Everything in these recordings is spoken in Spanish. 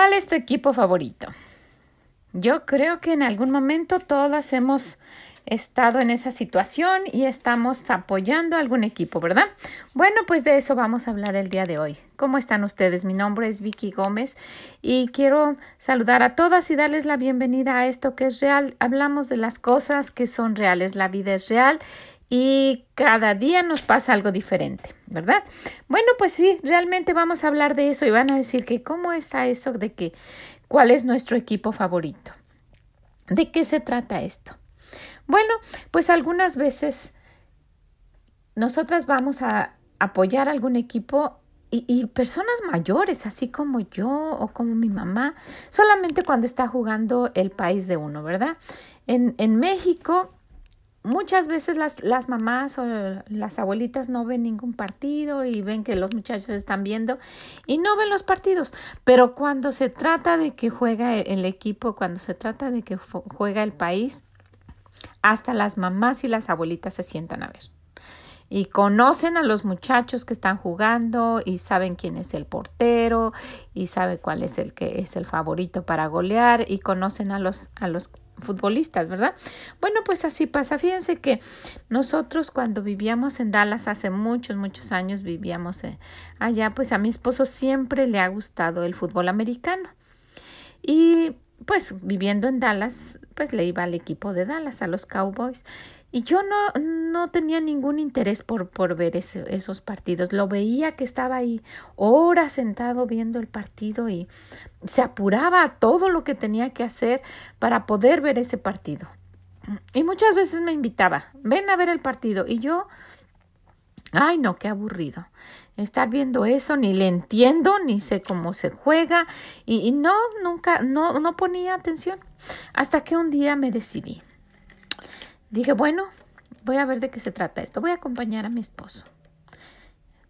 ¿Cuál es tu equipo favorito? Yo creo que en algún momento todas hemos estado en esa situación y estamos apoyando a algún equipo, ¿verdad? Bueno, pues de eso vamos a hablar el día de hoy. ¿Cómo están ustedes? Mi nombre es Vicky Gómez y quiero saludar a todas y darles la bienvenida a esto que es real. Hablamos de las cosas que son reales. La vida es real y cada día nos pasa algo diferente, ¿verdad? Bueno, pues sí, realmente vamos a hablar de eso y van a decir que cómo está eso de que cuál es nuestro equipo favorito. ¿De qué se trata esto? Bueno, pues algunas veces nosotras vamos a apoyar a algún equipo y, personas mayores, así como yo o como mi mamá, solamente cuando está jugando el país de uno, ¿verdad? En, en México muchas veces las, las mamás o las abuelitas no ven ningún partido y ven que los muchachos están viendo y no ven los partidos. Pero cuando se trata de que juega el equipo, cuando se trata de que juega el país, hasta las mamás y las abuelitas se sientan a ver. Y conocen a los muchachos que están jugando y saben quién es el portero y sabe cuál es el que es el favorito para golear y conocen a los, a los futbolistas, ¿verdad? Bueno, pues así pasa. Fíjense que nosotros cuando vivíamos en Dallas hace muchos, muchos años vivíamos eh, allá, pues a mi esposo siempre le ha gustado el fútbol americano. Y pues viviendo en Dallas, pues le iba al equipo de Dallas, a los Cowboys. Y yo no, no tenía ningún interés por, por ver esos partidos. Lo veía que estaba ahí horas sentado viendo el partido y se apuraba todo lo que tenía que hacer para poder ver ese partido. Y muchas veces me invitaba, ven a ver el partido. Y yo, ay no, qué aburrido. Estar viendo eso, ni le entiendo, ni sé cómo se juega. Y, y no, nunca, no, no ponía atención. Hasta que un día me decidí Dije, bueno, voy a ver de qué se trata esto. Voy a acompañar a mi esposo.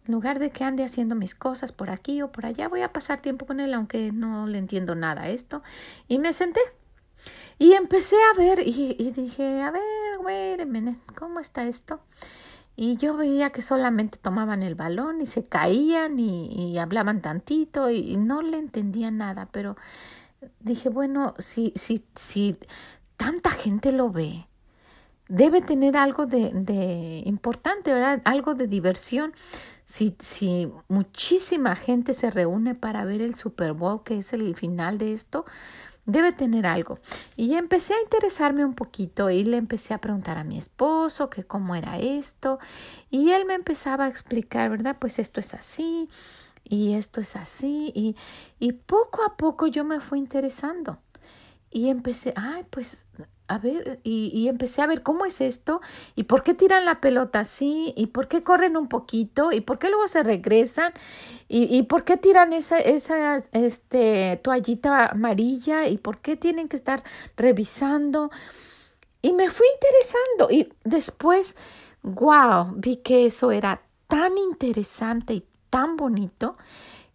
En lugar de que ande haciendo mis cosas por aquí o por allá, voy a pasar tiempo con él, aunque no le entiendo nada a esto. Y me senté. Y empecé a ver y, dije, a ver, güey, ¿cómo está esto? Y yo veía que solamente tomaban el balón y se caían y, hablaban tantito y, y, no le entendía nada, pero dije, bueno, si, si, si tanta gente lo ve, debe tener algo de, de, importante, ¿verdad? Algo de diversión. Si, si muchísima gente se reúne para ver el Super Bowl, que es el final de esto, debe tener algo. Y empecé a interesarme un poquito y le empecé a preguntar a mi esposo que cómo era esto. Y él me empezaba a explicar, ¿verdad? Pues esto es así y esto es así. Y, y poco a poco yo me fui interesando. Y empecé, ay, pues y, empecé a ver cómo es esto, y por qué tiran la pelota así, y por qué corren un poquito, y por qué luego se regresan, y, por qué tiran esa, esa este, toallita amarilla, y por qué tienen que estar revisando. Y me fui interesando, y después, wow, vi que eso era tan interesante y tan bonito,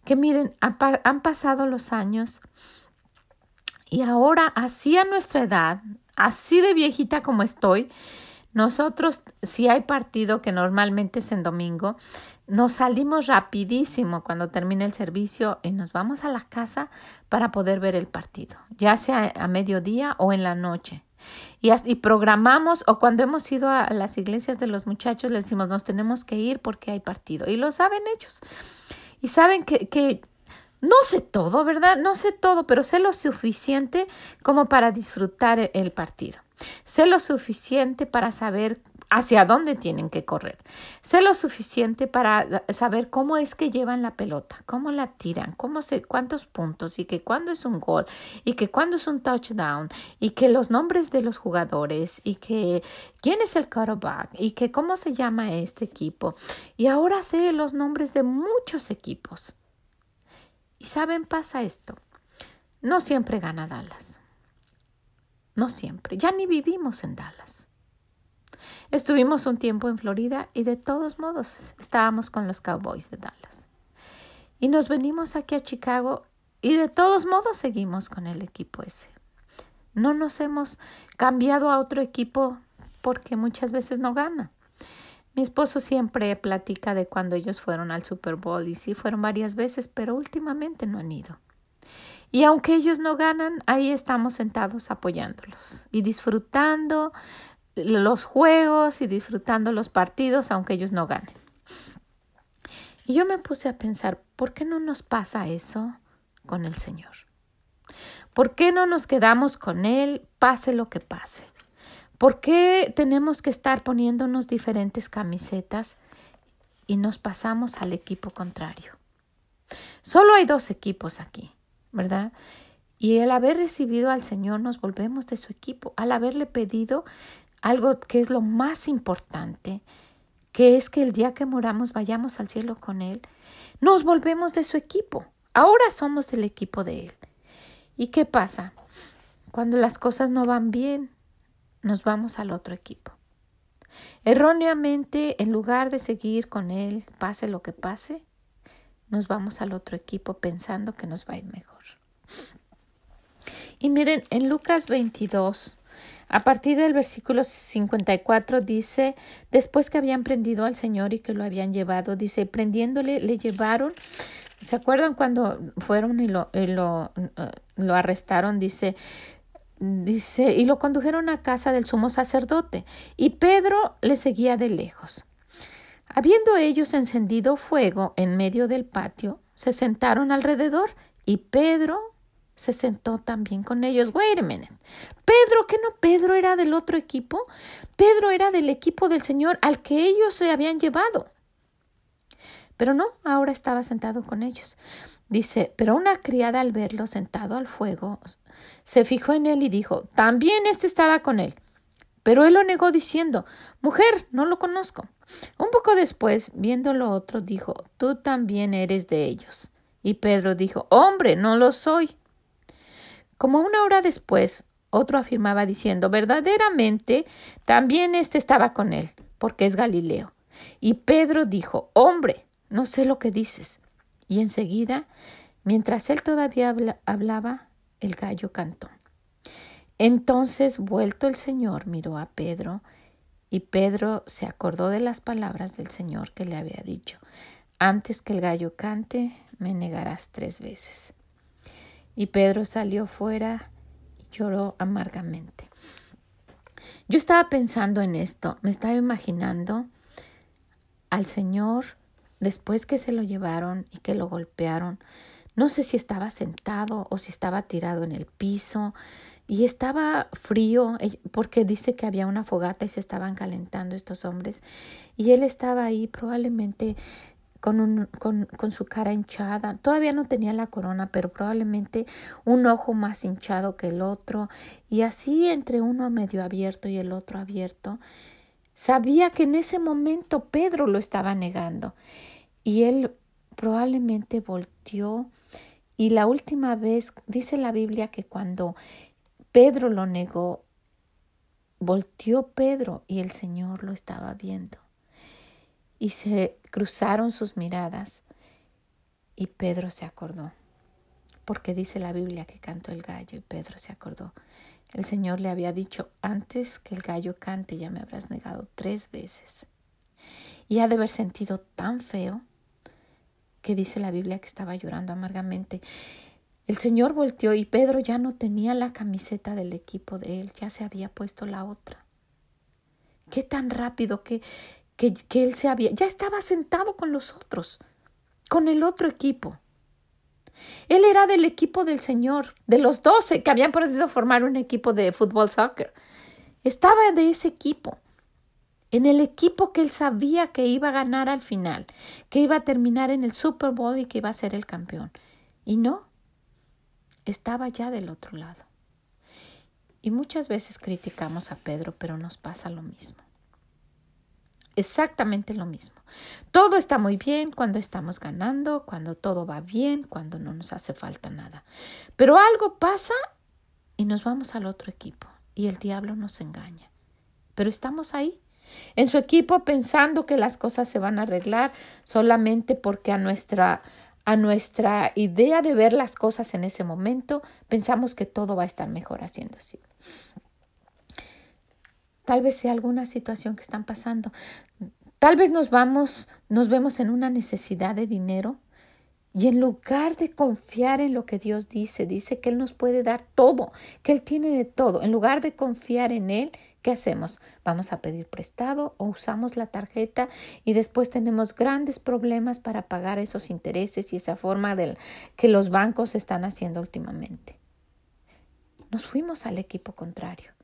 que miren, han pasado los años. Y ahora, así a nuestra edad, así de viejita como estoy, nosotros, si hay partido que normalmente es en domingo, nos salimos rapidísimo cuando termina el servicio y nos vamos a la casa para poder ver el partido, ya sea a mediodía o en la noche. Y, programamos, o cuando hemos ido a las iglesias de los muchachos, les decimos, nos tenemos que ir porque hay partido. Y lo saben ellos. Y saben que no sé todo, ¿verdad? No sé todo, pero sé lo suficiente como para disfrutar el partido. Sé lo suficiente para saber hacia dónde tienen que correr. Sé lo suficiente para saber cómo es que llevan la pelota, cómo la tiran, cómo se, cuántos puntos y que cuándo es un gol y que cuándo es un touchdown y que los nombres de los jugadores y que quién es el quarterback y que cómo se llama este equipo. Y ahora sé los nombres de muchos equipos. Y saben, pasa esto. No siempre gana Dallas. No siempre. Ya ni vivimos en Dallas. Estuvimos un tiempo en Florida y de todos modos estábamos con los Cowboys de Dallas. Y nos venimos aquí a Chicago y de todos modos seguimos con el equipo ese. No nos hemos cambiado a otro equipo porque muchas veces no gana. Mi esposo siempre platica de cuando ellos fueron al Super Bowl y sí fueron varias veces, pero últimamente no han ido. Y aunque ellos no ganan, ahí estamos sentados apoyándolos y disfrutando los juegos y disfrutando los partidos, aunque ellos no ganen. Y yo me puse a pensar, ¿por qué no nos pasa eso con el Señor? ¿Por qué no nos quedamos con Él, pase lo que pase? ¿Por qué tenemos que estar poniéndonos diferentes camisetas y nos pasamos al equipo contrario? Solo hay dos equipos aquí, ¿verdad? Y al haber recibido al Señor nos volvemos de su equipo. Al haberle pedido algo que es lo más importante, que es que el día que moramos vayamos al cielo con Él, nos volvemos de su equipo. Ahora somos del equipo de Él. ¿Y qué pasa? Cuando las cosas no van bien, nos vamos al otro equipo. Erróneamente, en lugar de seguir con Él, pase lo que pase, nos vamos al otro equipo pensando que nos va a ir mejor. Y miren, en Lucas 22, a partir del versículo 54 dice, después que habían prendido al Señor y que lo habían llevado, dice, prendiéndole, le llevaron, ¿se acuerdan cuando fueron y lo, lo, eh, lo arrestaron? Dice, dice, y lo condujeron a casa del sumo sacerdote, y Pedro le seguía de lejos. Habiendo ellos encendido fuego en medio del patio, se sentaron alrededor, y Pedro se sentó también con ellos. Wait a minute. Pedro, ¿qué no Pedro era del otro equipo? Pedro era del equipo del Señor al que ellos se habían llevado. Pero no, ahora estaba sentado con ellos. Dice, pero una criada al verlo sentado al fuego se fijó en él y dijo, también este estaba con él. Pero él lo negó diciendo, Mujer, no lo conozco. Un poco después, viéndolo otro, dijo, Tú también eres de ellos. Y Pedro dijo, Hombre, no lo soy. Como una hora después, otro afirmaba diciendo, verdaderamente, también éste estaba con él, porque es Galileo. Y Pedro dijo, hombre, no sé lo que dices. Y enseguida, mientras él todavía hablaba, el gallo cantó. Entonces, vuelto el Señor, miró a Pedro, y Pedro se acordó de las palabras del Señor que le había dicho, antes que el gallo cante, me negarás tres veces. Y Pedro salió fuera y lloró amargamente. Yo estaba pensando en esto, me estaba imaginando al Señor después que se lo llevaron y que lo golpearon. No sé si estaba sentado o si estaba tirado en el piso y estaba frío eh, porque dice que había una fogata y se estaban calentando estos hombres y él estaba ahí probablemente con, un, con, con, su cara hinchada. Todavía no tenía la corona, pero probablemente un ojo más hinchado que el otro, y así entre uno medio abierto y el otro abierto. Sabía que en ese momento Pedro lo estaba negando, y él probablemente volteó. Y la última vez dice la Biblia que cuando Pedro lo negó, volteó Pedro y el Señor lo estaba viendo y se cruzaron sus miradas y Pedro se acordó, porque dice la Biblia que cantó el gallo y Pedro se acordó. El Señor le había dicho, antes que el gallo cante ya me habrás negado tres veces. Y ha de haber sentido tan feo que dice la Biblia que estaba llorando amargamente. El Señor volteó y Pedro ya no tenía la camiseta del equipo de él, ya se había puesto la otra. Qué tan rápido, qué, que, él se había, ya estaba sentado con los otros, con el otro equipo. Él era del equipo del Señor, de los doce que habían podido formar un equipo de fútbol soccer. Estaba de ese equipo, en el equipo que él sabía que iba a ganar al final, que iba a terminar en el Super Bowl y que iba a ser el campeón. Y no, estaba ya del otro lado. Y muchas veces criticamos a Pedro, pero nos pasa lo mismo exactamente lo mismo. Todo está muy bien cuando estamos ganando, cuando todo va bien, cuando no nos hace falta nada. Pero algo pasa y nos vamos al otro equipo y el diablo nos engaña. Pero estamos ahí, en su equipo pensando que las cosas se van a arreglar solamente porque a nuestra a nuestra idea de ver las cosas en ese momento pensamos que todo va a estar mejor haciendo así. Tal vez sea alguna situación que están pasando. Tal vez nos vamos, nos vemos en una necesidad de dinero Y en lugar de confiar en lo que Dios dice, dice que Él nos puede dar todo, que Él tiene de todo. En lugar de confiar en Él, ¿qué hacemos? Vamos a pedir prestado o usamos la tarjeta y después tenemos grandes problemas para pagar esos intereses y esa forma del que los bancos están haciendo últimamente. Nos fuimos al equipo contrario.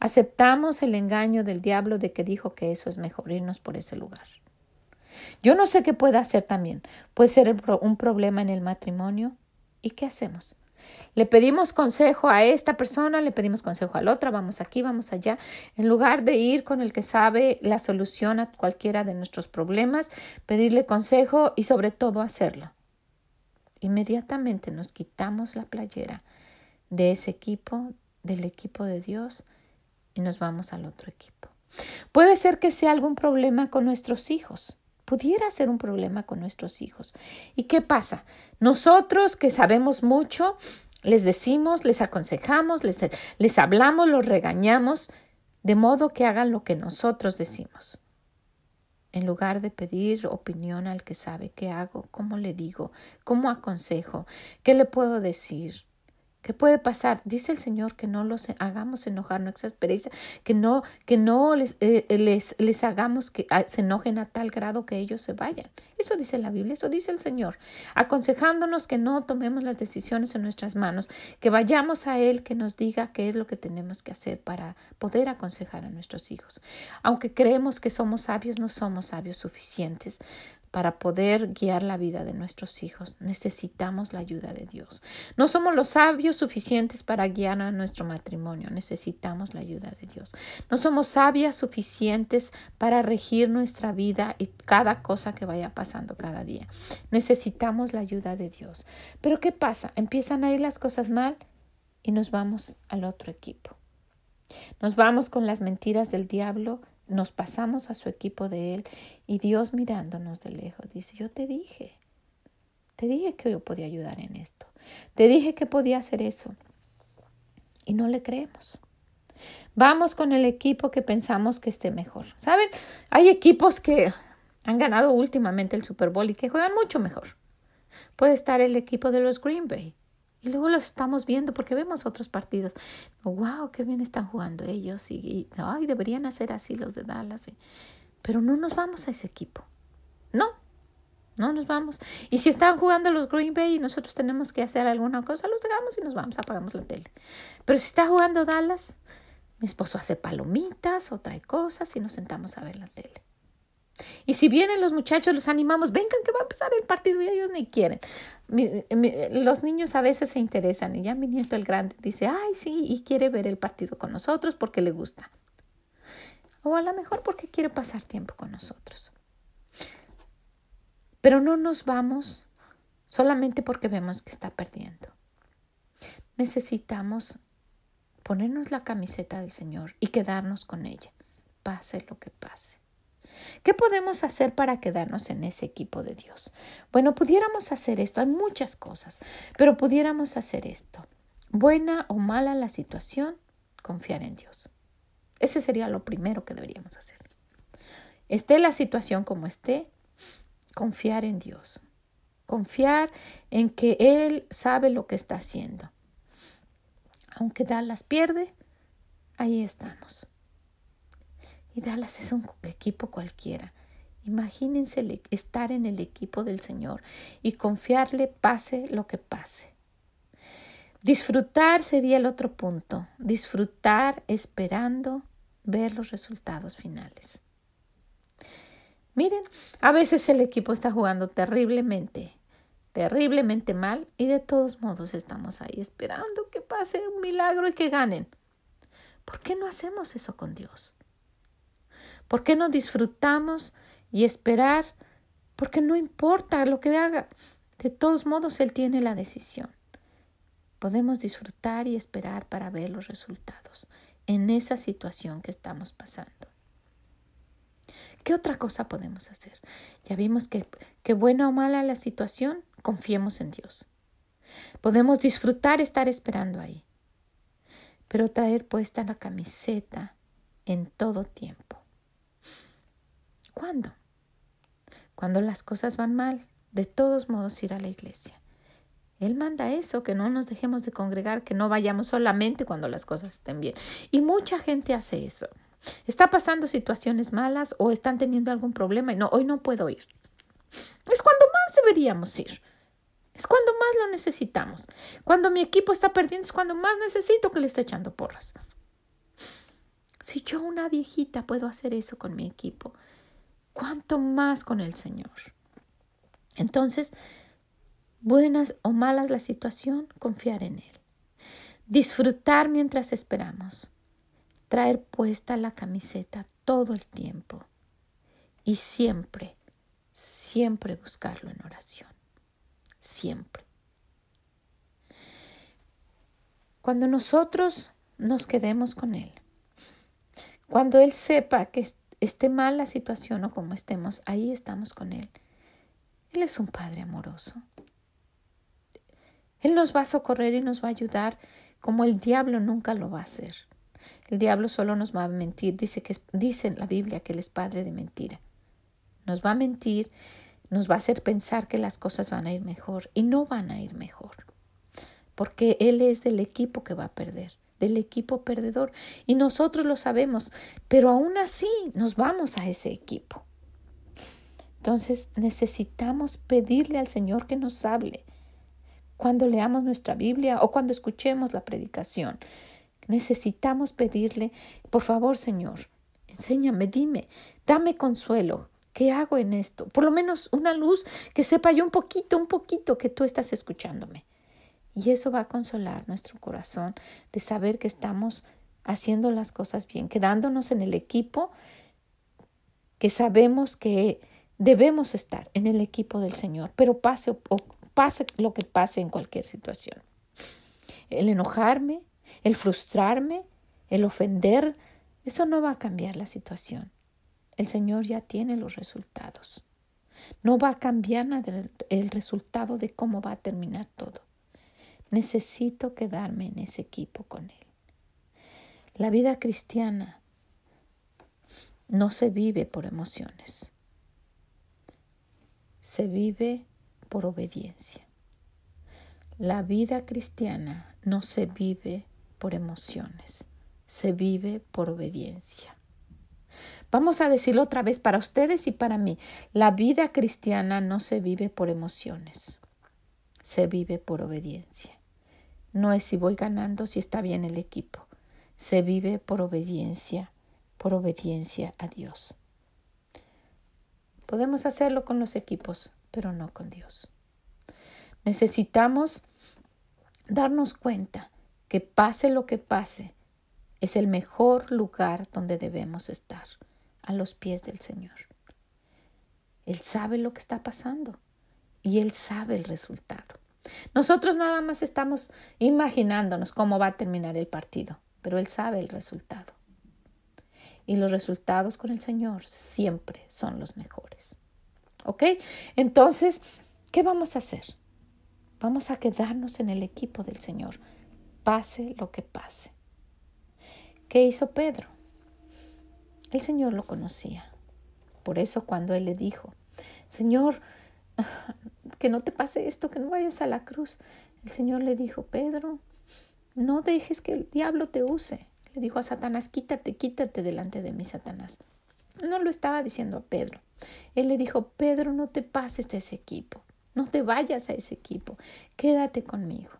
Aceptamos el engaño del diablo de que dijo que eso es mejor irnos por ese lugar. Yo no sé qué puede hacer también. Puede ser un problema en el matrimonio. ¿Y qué hacemos? Le pedimos consejo a esta persona, le pedimos consejo a la otra, vamos aquí, vamos allá, en lugar de ir con el que sabe la solución a cualquiera de nuestros problemas, pedirle consejo y sobre todo hacerlo. Inmediatamente nos quitamos la playera de ese equipo, del equipo de Dios, y nos vamos al otro equipo. Puede ser que sea algún problema con nuestros hijos pudiera ser un problema con nuestros hijos. ¿Y qué pasa? Nosotros que sabemos mucho, les decimos, les aconsejamos, les, les hablamos, los regañamos, de modo que hagan lo que nosotros decimos. En lugar de pedir opinión al que sabe qué hago, cómo le digo, cómo aconsejo, qué le puedo decir, ¿Qué puede pasar? Dice el Señor que no los hagamos enojar, no exaspereza, que no, que no les, eh, les, les, hagamos que ah, se enojen a tal grado que ellos se vayan. Eso dice la Biblia, eso dice el Señor, aconsejándonos que no tomemos las decisiones en nuestras manos, que vayamos a Él, que nos diga qué es lo que tenemos que hacer para poder aconsejar a nuestros hijos. Aunque creemos que somos sabios, no somos sabios suficientes para poder guiar la vida de nuestros hijos. Necesitamos la ayuda de Dios. No somos los sabios suficientes para guiar a nuestro matrimonio. Necesitamos la ayuda de Dios. No somos sabias suficientes para regir nuestra vida y cada cosa que vaya pasando cada día. Necesitamos la ayuda de Dios. Pero ¿qué pasa? Empiezan a ir las cosas mal y nos vamos al otro equipo. Nos vamos con las mentiras del diablo nos pasamos a su equipo de él y Dios mirándonos de lejos dice, yo te dije, te dije que yo podía ayudar en esto, te dije que podía hacer eso y no le creemos. Vamos con el equipo que pensamos que esté mejor. ¿Saben? Hay equipos que han ganado últimamente el Super Bowl y que juegan mucho mejor. Puede estar el equipo de los Green Bay. Y luego los estamos viendo porque vemos otros partidos. wow, qué bien están jugando ellos. Y, ay, deberían hacer así los de Dallas. Pero no nos vamos a ese equipo. No, no nos vamos. Y si están jugando los Green Bay y nosotros tenemos que hacer alguna cosa, los dejamos y nos vamos, apagamos la tele. Pero si está jugando Dallas, mi esposo hace palomitas o trae cosas y nos sentamos a ver la tele. Y si vienen los muchachos, los animamos, vengan que va a empezar el partido y ellos ni quieren. los niños a veces se interesan y ya mi nieto el grande dice, ay, sí, y quiere ver el partido con nosotros porque le gusta. O a lo mejor porque quiere pasar tiempo con nosotros. Pero no nos vamos solamente porque vemos que está perdiendo. Necesitamos ponernos la camiseta del Señor y quedarnos con ella, pase lo que pase. ¿Qué podemos hacer para quedarnos en ese equipo de Dios? Bueno, pudiéramos hacer esto, hay muchas cosas, pero pudiéramos hacer esto. Buena o mala la situación, confiar en Dios. Ese sería lo primero que deberíamos hacer. Esté la situación como esté, confiar en Dios. Confiar en que Él sabe lo que está haciendo. Aunque Dallas pierde, ahí estamos. Y Dallas es un equipo cualquiera. Imagínense estar en el equipo del Señor y confiarle pase lo que pase. Disfrutar sería el otro punto. Disfrutar esperando ver los resultados finales. Miren, a veces el equipo está jugando terriblemente, terriblemente mal y de todos modos estamos ahí esperando que pase un milagro y que ganen. ¿Por qué no hacemos eso con Dios? ¿Por qué no disfrutamos y esperar? Porque no importa lo que haga. De todos modos, Él tiene la decisión. Podemos disfrutar y esperar para ver los resultados en esa situación que estamos pasando. ¿Qué otra cosa podemos hacer? Ya vimos que, que buena o mala la situación, confiemos en Dios. Podemos disfrutar estar esperando ahí, pero traer puesta la camiseta en todo tiempo. ¿Cuándo? Cuando las cosas van mal, de todos modos ir a la iglesia. Él manda eso, que no nos dejemos de congregar, que no vayamos solamente cuando las cosas estén bien. Y mucha gente hace eso. Está pasando situaciones malas o están teniendo algún problema y no, hoy no puedo ir. Es cuando más deberíamos ir. Es cuando más lo necesitamos. Cuando mi equipo está perdiendo es cuando más necesito que le esté echando porras. Si yo, una viejita, puedo hacer eso con mi equipo, ¿cuánto más con el Señor? Entonces, buenas o malas la situación, confiar en Él. Disfrutar mientras esperamos. Traer puesta la camiseta todo el tiempo. Y siempre, siempre buscarlo en oración siempre. Cuando nosotros nos quedemos con Él, cuando Él sepa que esté mal la situación o como estemos, ahí estamos con Él. Él es un Padre amoroso. Él nos va a socorrer y nos va a ayudar como el diablo nunca lo va a hacer. El diablo solo nos va a mentir. Dice, que, dice en la Biblia que Él es Padre de mentira. Nos va a mentir nos va a hacer pensar que las cosas van a ir mejor y no van a ir mejor, porque Él es del equipo que va a perder, del equipo perdedor, y nosotros lo sabemos, pero aún así nos vamos a ese equipo. Entonces necesitamos pedirle al Señor que nos hable cuando leamos nuestra Biblia o cuando escuchemos la predicación. Necesitamos pedirle, por favor Señor, enséñame, dime, dame consuelo, ¿Qué hago en esto? Por lo menos una luz que sepa yo un poquito, un poquito que tú estás escuchándome. Y eso va a consolar nuestro corazón de saber que estamos haciendo las cosas bien, quedándonos en el equipo que sabemos que debemos estar en el equipo del Señor, pero pase o pase lo que pase en cualquier situación. El enojarme, el frustrarme, el ofender, eso no va a cambiar la situación. El Señor ya tiene los resultados. No va a cambiar el resultado de cómo va a terminar todo. Necesito quedarme en ese equipo con Él. La vida cristiana no se vive por emociones. Se vive por obediencia. La vida cristiana no se vive por emociones, se vive por obediencia. Vamos a decirlo otra vez para ustedes y para mí. La vida cristiana no se vive por emociones, se vive por obediencia. No es si voy ganando, si está bien el equipo. Se vive por obediencia, por obediencia a Dios. Podemos hacerlo con los equipos, pero no con Dios. Necesitamos darnos cuenta que pase lo que pase, es el mejor lugar donde debemos estar a los pies del Señor. Él sabe lo que está pasando y Él sabe el resultado. Nosotros nada más estamos imaginándonos cómo va a terminar el partido, pero Él sabe el resultado. Y los resultados con el Señor siempre son los mejores. ¿Ok? Entonces, ¿qué vamos a hacer? Vamos a quedarnos en el equipo del Señor, pase lo que pase. ¿Qué hizo Pedro? El Señor lo conocía. Por eso cuando Él le dijo, Señor, que no te pase esto, que no vayas a la cruz, el Señor le dijo, Pedro, no dejes que el diablo te use. Le dijo a Satanás, quítate, quítate delante de mí, Satanás. No lo estaba diciendo a Pedro. Él le dijo, Pedro, no te pases de ese equipo, no te vayas a ese equipo, quédate conmigo.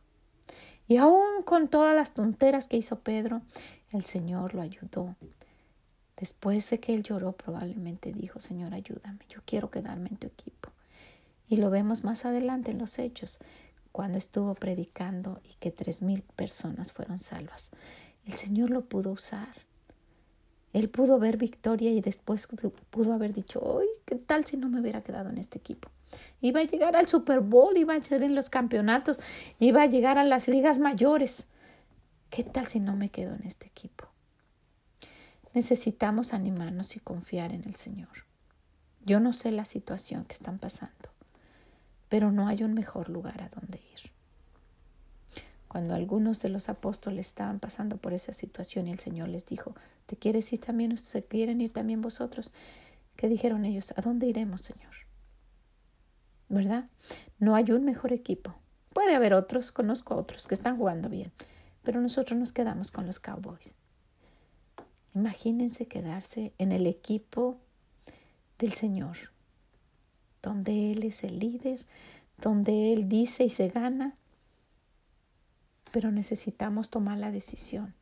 Y aún con todas las tonteras que hizo Pedro, el Señor lo ayudó Después de que él lloró, probablemente dijo, Señor, ayúdame, yo quiero quedarme en tu equipo. Y lo vemos más adelante en los hechos, cuando estuvo predicando y que tres mil personas fueron salvas. El Señor lo pudo usar. Él pudo ver victoria y después pudo haber dicho, ¡ay, qué tal si no me hubiera quedado en este equipo! Iba a llegar al Super Bowl, iba a ser en los campeonatos, iba a llegar a las ligas mayores. ¿Qué tal si no me quedo en este equipo? Necesitamos animarnos y confiar en el Señor. Yo no sé la situación que están pasando, pero no hay un mejor lugar a donde ir. Cuando algunos de los apóstoles estaban pasando por esa situación y el Señor les dijo, ¿te quieres ir también? ¿Se quieren ir también vosotros? ¿Qué dijeron ellos? ¿A dónde iremos, Señor? ¿verdad? No hay un mejor equipo. Puede haber otros, conozco otros que están jugando bien, pero nosotros nos quedamos con los Cowboys. Imagínense quedarse en el equipo del Señor, donde Él es el líder, donde Él dice y se gana, pero necesitamos tomar la decisión.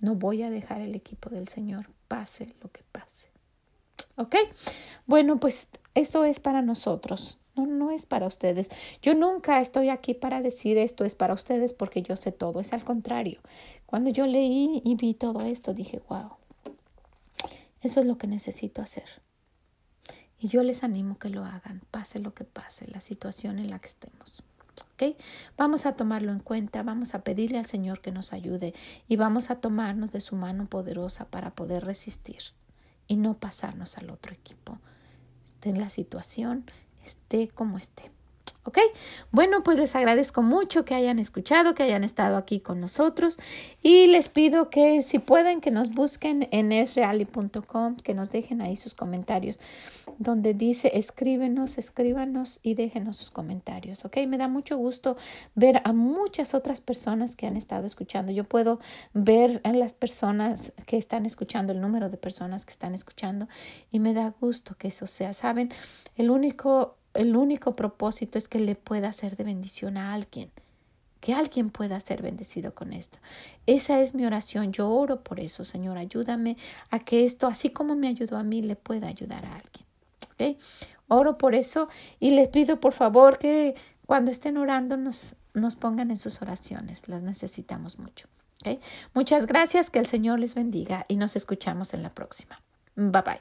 No voy a dejar el equipo del Señor, pase lo que pase. ¿Ok? Bueno, pues esto es para nosotros. No, no es para ustedes. Yo nunca estoy aquí para decir esto es para ustedes porque yo sé todo. Es al contrario. Cuando yo leí y vi todo esto, dije, wow, eso es lo que necesito hacer. Y yo les animo que lo hagan, pase lo que pase, la situación en la que estemos. Vamos a tomarlo en cuenta, vamos a pedirle al Señor que nos ayude y vamos a tomarnos de su mano poderosa para poder resistir y no pasarnos al otro equipo. Esté en la situación, esté como esté. ¿Ok? Bueno, pues les agradezco mucho que hayan escuchado, que hayan estado aquí con nosotros y les pido que si pueden que nos busquen en esreali.com, que nos dejen ahí sus comentarios donde dice escríbenos, escríbanos y déjenos sus comentarios, ¿ok? Me da mucho gusto ver a muchas otras personas que han estado escuchando. Yo puedo ver a las personas que están escuchando, el número de personas que están escuchando y me da gusto que eso sea. Saben, el único el único propósito es que le pueda ser de bendición a alguien, que alguien pueda ser bendecido con esto. Esa es mi oración. Yo oro por eso, Señor. Ayúdame a que esto, así como me ayudó a mí, le pueda ayudar a alguien. ¿Okay? Oro por eso y les pido por favor que cuando estén orando nos, nos pongan en sus oraciones. Las necesitamos mucho. ¿Okay? Muchas gracias, que el Señor les bendiga y nos escuchamos en la próxima. Bye bye.